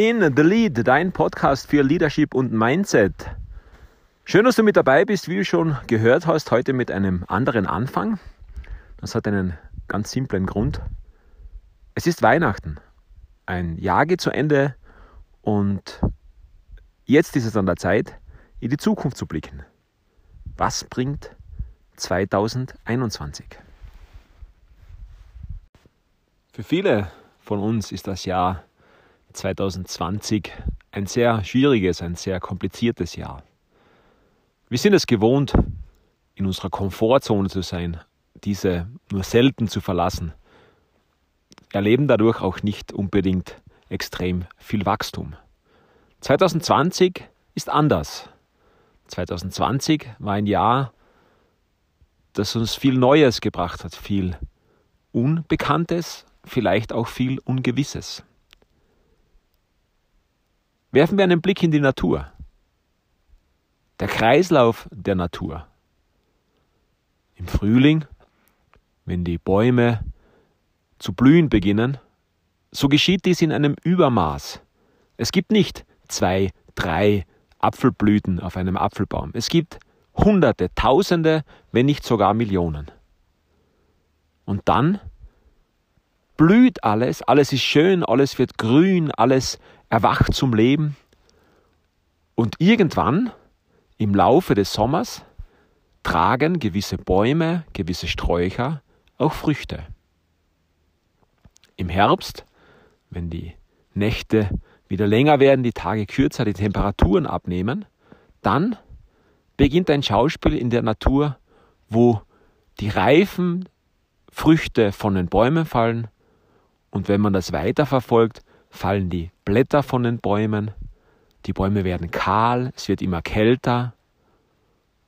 in The Lead, dein Podcast für Leadership und Mindset. Schön, dass du mit dabei bist, wie du schon gehört hast, heute mit einem anderen Anfang. Das hat einen ganz simplen Grund. Es ist Weihnachten. Ein Jahr geht zu Ende und jetzt ist es an der Zeit, in die Zukunft zu blicken. Was bringt 2021? Für viele von uns ist das Jahr 2020 ein sehr schwieriges, ein sehr kompliziertes Jahr. Wir sind es gewohnt, in unserer Komfortzone zu sein, diese nur selten zu verlassen, erleben dadurch auch nicht unbedingt extrem viel Wachstum. 2020 ist anders. 2020 war ein Jahr, das uns viel Neues gebracht hat, viel Unbekanntes, vielleicht auch viel Ungewisses. Werfen wir einen Blick in die Natur. Der Kreislauf der Natur. Im Frühling, wenn die Bäume zu blühen beginnen, so geschieht dies in einem Übermaß. Es gibt nicht zwei, drei Apfelblüten auf einem Apfelbaum. Es gibt Hunderte, Tausende, wenn nicht sogar Millionen. Und dann blüht alles, alles ist schön, alles wird grün, alles erwacht zum Leben. Und irgendwann, im Laufe des Sommers, tragen gewisse Bäume, gewisse Sträucher auch Früchte. Im Herbst, wenn die Nächte wieder länger werden, die Tage kürzer, die Temperaturen abnehmen, dann beginnt ein Schauspiel in der Natur, wo die reifen Früchte von den Bäumen fallen und wenn man das weiterverfolgt, fallen die Blätter von den Bäumen, die Bäume werden kahl, es wird immer kälter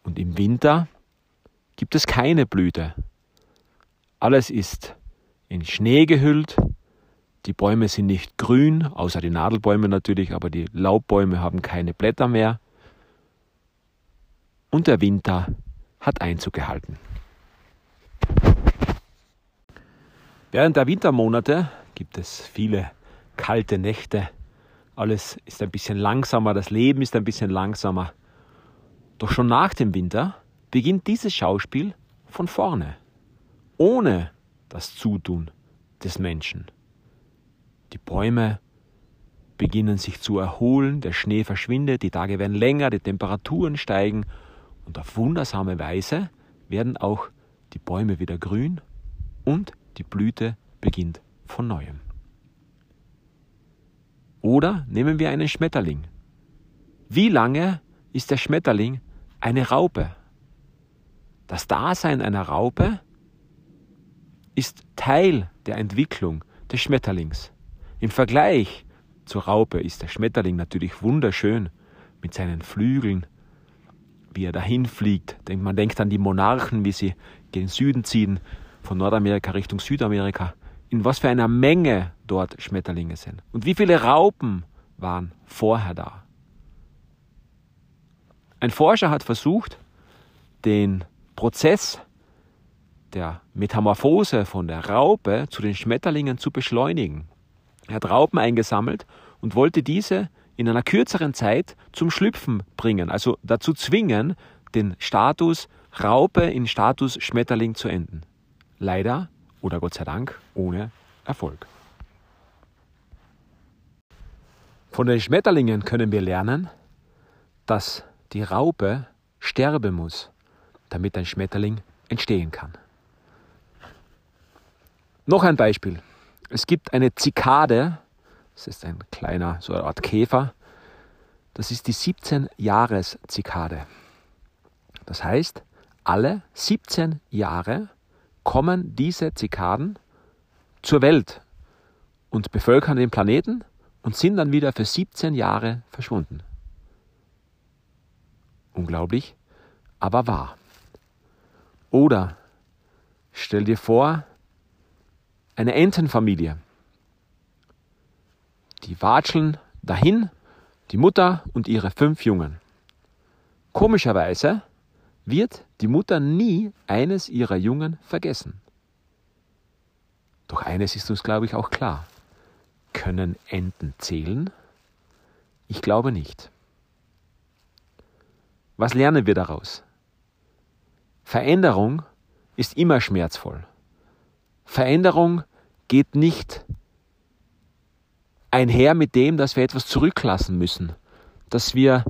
und im Winter gibt es keine Blüte. Alles ist in Schnee gehüllt, die Bäume sind nicht grün, außer die Nadelbäume natürlich, aber die Laubbäume haben keine Blätter mehr. Und der Winter hat Einzug gehalten. Während der Wintermonate gibt es viele kalte Nächte. Alles ist ein bisschen langsamer, das Leben ist ein bisschen langsamer. Doch schon nach dem Winter beginnt dieses Schauspiel von vorne, ohne das Zutun des Menschen. Die Bäume beginnen sich zu erholen, der Schnee verschwindet, die Tage werden länger, die Temperaturen steigen und auf wundersame Weise werden auch die Bäume wieder grün und die Blüte beginnt von neuem. Oder nehmen wir einen Schmetterling. Wie lange ist der Schmetterling eine Raupe? Das Dasein einer Raupe ist Teil der Entwicklung des Schmetterlings. Im Vergleich zur Raupe ist der Schmetterling natürlich wunderschön mit seinen Flügeln, wie er dahin fliegt. Man denkt an die Monarchen, wie sie gen Süden ziehen, von Nordamerika Richtung Südamerika in was für einer Menge dort Schmetterlinge sind und wie viele Raupen waren vorher da. Ein Forscher hat versucht, den Prozess der Metamorphose von der Raupe zu den Schmetterlingen zu beschleunigen. Er hat Raupen eingesammelt und wollte diese in einer kürzeren Zeit zum Schlüpfen bringen, also dazu zwingen, den Status Raupe in Status Schmetterling zu enden. Leider oder Gott sei Dank ohne Erfolg. Von den Schmetterlingen können wir lernen, dass die Raupe sterben muss, damit ein Schmetterling entstehen kann. Noch ein Beispiel. Es gibt eine Zikade, das ist ein kleiner, so eine Art Käfer, das ist die 17-Jahres-Zikade. Das heißt, alle 17 Jahre kommen diese Zikaden zur Welt und bevölkern den Planeten und sind dann wieder für 17 Jahre verschwunden. Unglaublich, aber wahr. Oder stell dir vor, eine Entenfamilie. Die watscheln dahin, die Mutter und ihre fünf Jungen. Komischerweise wird die Mutter nie eines ihrer Jungen vergessen. Doch eines ist uns, glaube ich, auch klar. Können Enten zählen? Ich glaube nicht. Was lernen wir daraus? Veränderung ist immer schmerzvoll. Veränderung geht nicht einher mit dem, dass wir etwas zurücklassen müssen, dass wir,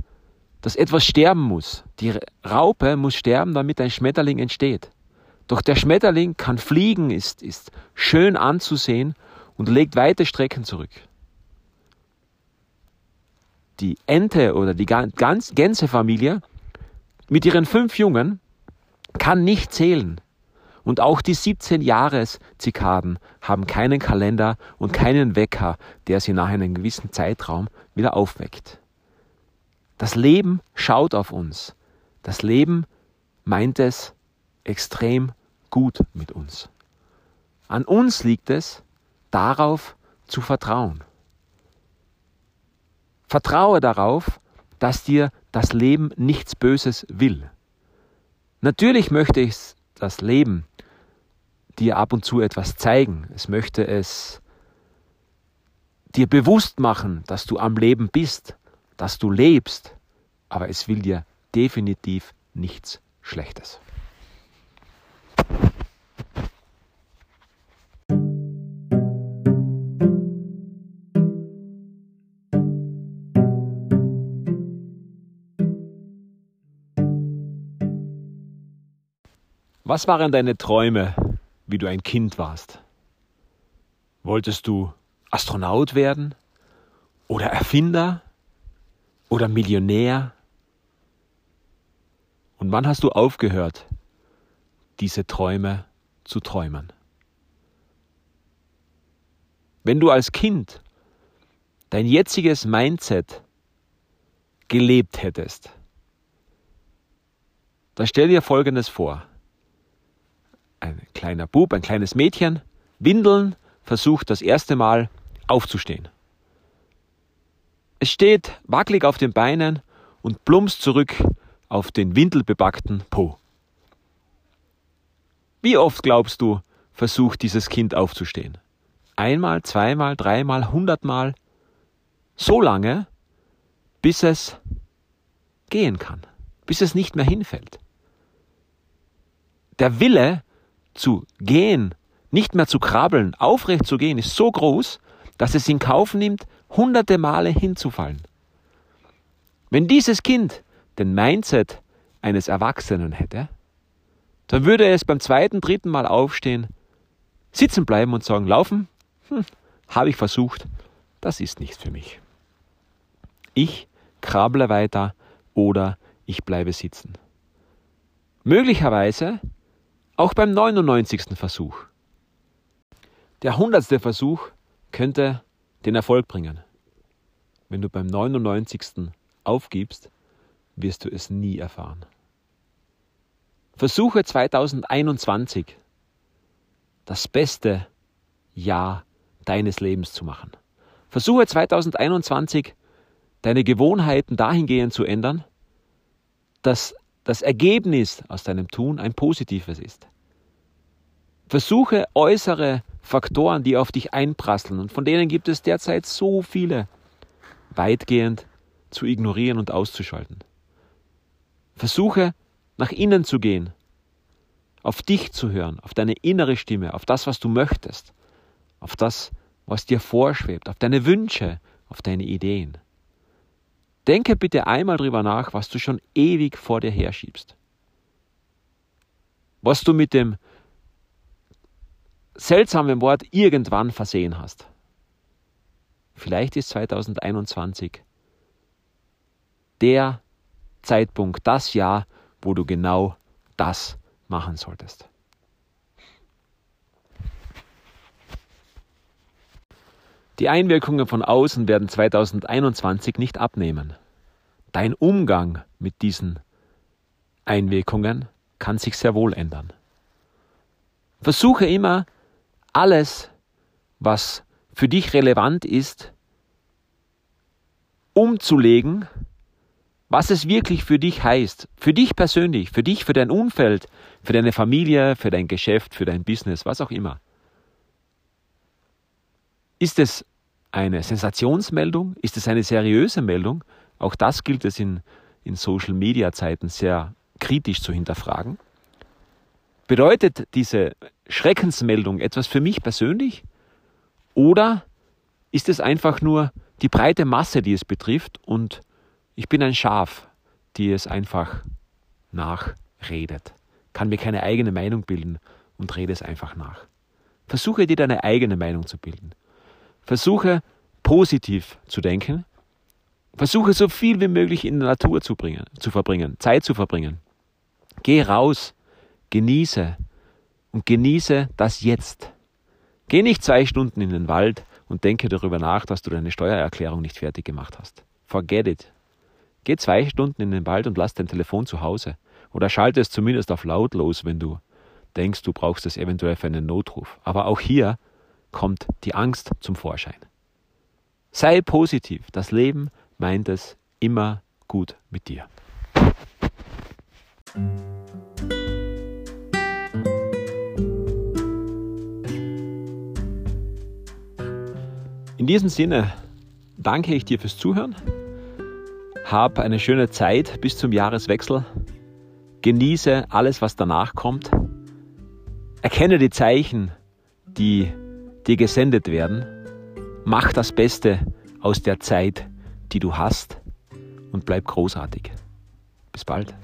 dass etwas sterben muss. Die Raupe muss sterben, damit ein Schmetterling entsteht. Doch der Schmetterling kann fliegen, ist, ist schön anzusehen und legt weite Strecken zurück. Die Ente oder die Gänsefamilie mit ihren fünf Jungen kann nicht zählen. Und auch die 17 Jahres-Zikaden haben keinen Kalender und keinen Wecker, der sie nach einem gewissen Zeitraum wieder aufweckt. Das Leben schaut auf uns. Das Leben meint es extrem gut mit uns. An uns liegt es, darauf zu vertrauen. Vertraue darauf, dass dir das Leben nichts Böses will. Natürlich möchte ich das Leben dir ab und zu etwas zeigen. Es möchte es dir bewusst machen, dass du am Leben bist, dass du lebst, aber es will dir definitiv nichts Schlechtes. Was waren deine Träume, wie du ein Kind warst? Wolltest du Astronaut werden? Oder Erfinder? Oder Millionär? Und wann hast du aufgehört, diese Träume zu träumen? Wenn du als Kind dein jetziges Mindset gelebt hättest, dann stell dir Folgendes vor ein kleiner Bub, ein kleines Mädchen, Windeln, versucht das erste Mal aufzustehen. Es steht wackelig auf den Beinen und plumpst zurück auf den windelbebackten Po. Wie oft glaubst du, versucht dieses Kind aufzustehen? Einmal, zweimal, dreimal, hundertmal? So lange, bis es gehen kann, bis es nicht mehr hinfällt. Der Wille zu gehen, nicht mehr zu krabbeln, aufrecht zu gehen, ist so groß, dass es in Kauf nimmt, hunderte Male hinzufallen. Wenn dieses Kind den Mindset eines Erwachsenen hätte, dann würde es beim zweiten, dritten Mal aufstehen, sitzen bleiben und sagen, laufen, hm, habe ich versucht, das ist nichts für mich. Ich krabble weiter oder ich bleibe sitzen. Möglicherweise auch beim 99. Versuch. Der 100. Versuch könnte den Erfolg bringen. Wenn du beim 99. aufgibst, wirst du es nie erfahren. Versuche 2021 das beste Jahr deines Lebens zu machen. Versuche 2021 deine Gewohnheiten dahingehend zu ändern, dass das Ergebnis aus deinem Tun ein positives ist. Versuche äußere Faktoren, die auf dich einprasseln, und von denen gibt es derzeit so viele, weitgehend zu ignorieren und auszuschalten. Versuche nach innen zu gehen, auf dich zu hören, auf deine innere Stimme, auf das, was du möchtest, auf das, was dir vorschwebt, auf deine Wünsche, auf deine Ideen. Denke bitte einmal drüber nach, was du schon ewig vor dir herschiebst. Was du mit dem seltsamen Wort irgendwann versehen hast. Vielleicht ist 2021 der Zeitpunkt, das Jahr, wo du genau das machen solltest. Die Einwirkungen von außen werden 2021 nicht abnehmen. Dein Umgang mit diesen Einwirkungen kann sich sehr wohl ändern. Versuche immer, alles, was für dich relevant ist, umzulegen, was es wirklich für dich heißt, für dich persönlich, für dich, für dein Umfeld, für deine Familie, für dein Geschäft, für dein Business, was auch immer. Ist es eine Sensationsmeldung? Ist es eine seriöse Meldung? Auch das gilt es in, in Social-Media-Zeiten sehr kritisch zu hinterfragen. Bedeutet diese Schreckensmeldung etwas für mich persönlich? Oder ist es einfach nur die breite Masse, die es betrifft und ich bin ein Schaf, die es einfach nachredet, kann mir keine eigene Meinung bilden und rede es einfach nach. Versuche dir deine eigene Meinung zu bilden. Versuche positiv zu denken. Versuche so viel wie möglich in der Natur zu, bringen, zu verbringen, Zeit zu verbringen. Geh raus, genieße und genieße das Jetzt. Geh nicht zwei Stunden in den Wald und denke darüber nach, dass du deine Steuererklärung nicht fertig gemacht hast. Forget it. Geh zwei Stunden in den Wald und lass dein Telefon zu Hause. Oder schalte es zumindest auf lautlos, wenn du denkst, du brauchst es eventuell für einen Notruf. Aber auch hier kommt die Angst zum Vorschein. Sei positiv. Das Leben meint es immer gut mit dir. In diesem Sinne danke ich dir fürs Zuhören. Hab eine schöne Zeit bis zum Jahreswechsel. Genieße alles, was danach kommt. Erkenne die Zeichen, die dir gesendet werden. Mach das Beste aus der Zeit, die du hast und bleib großartig. Bis bald.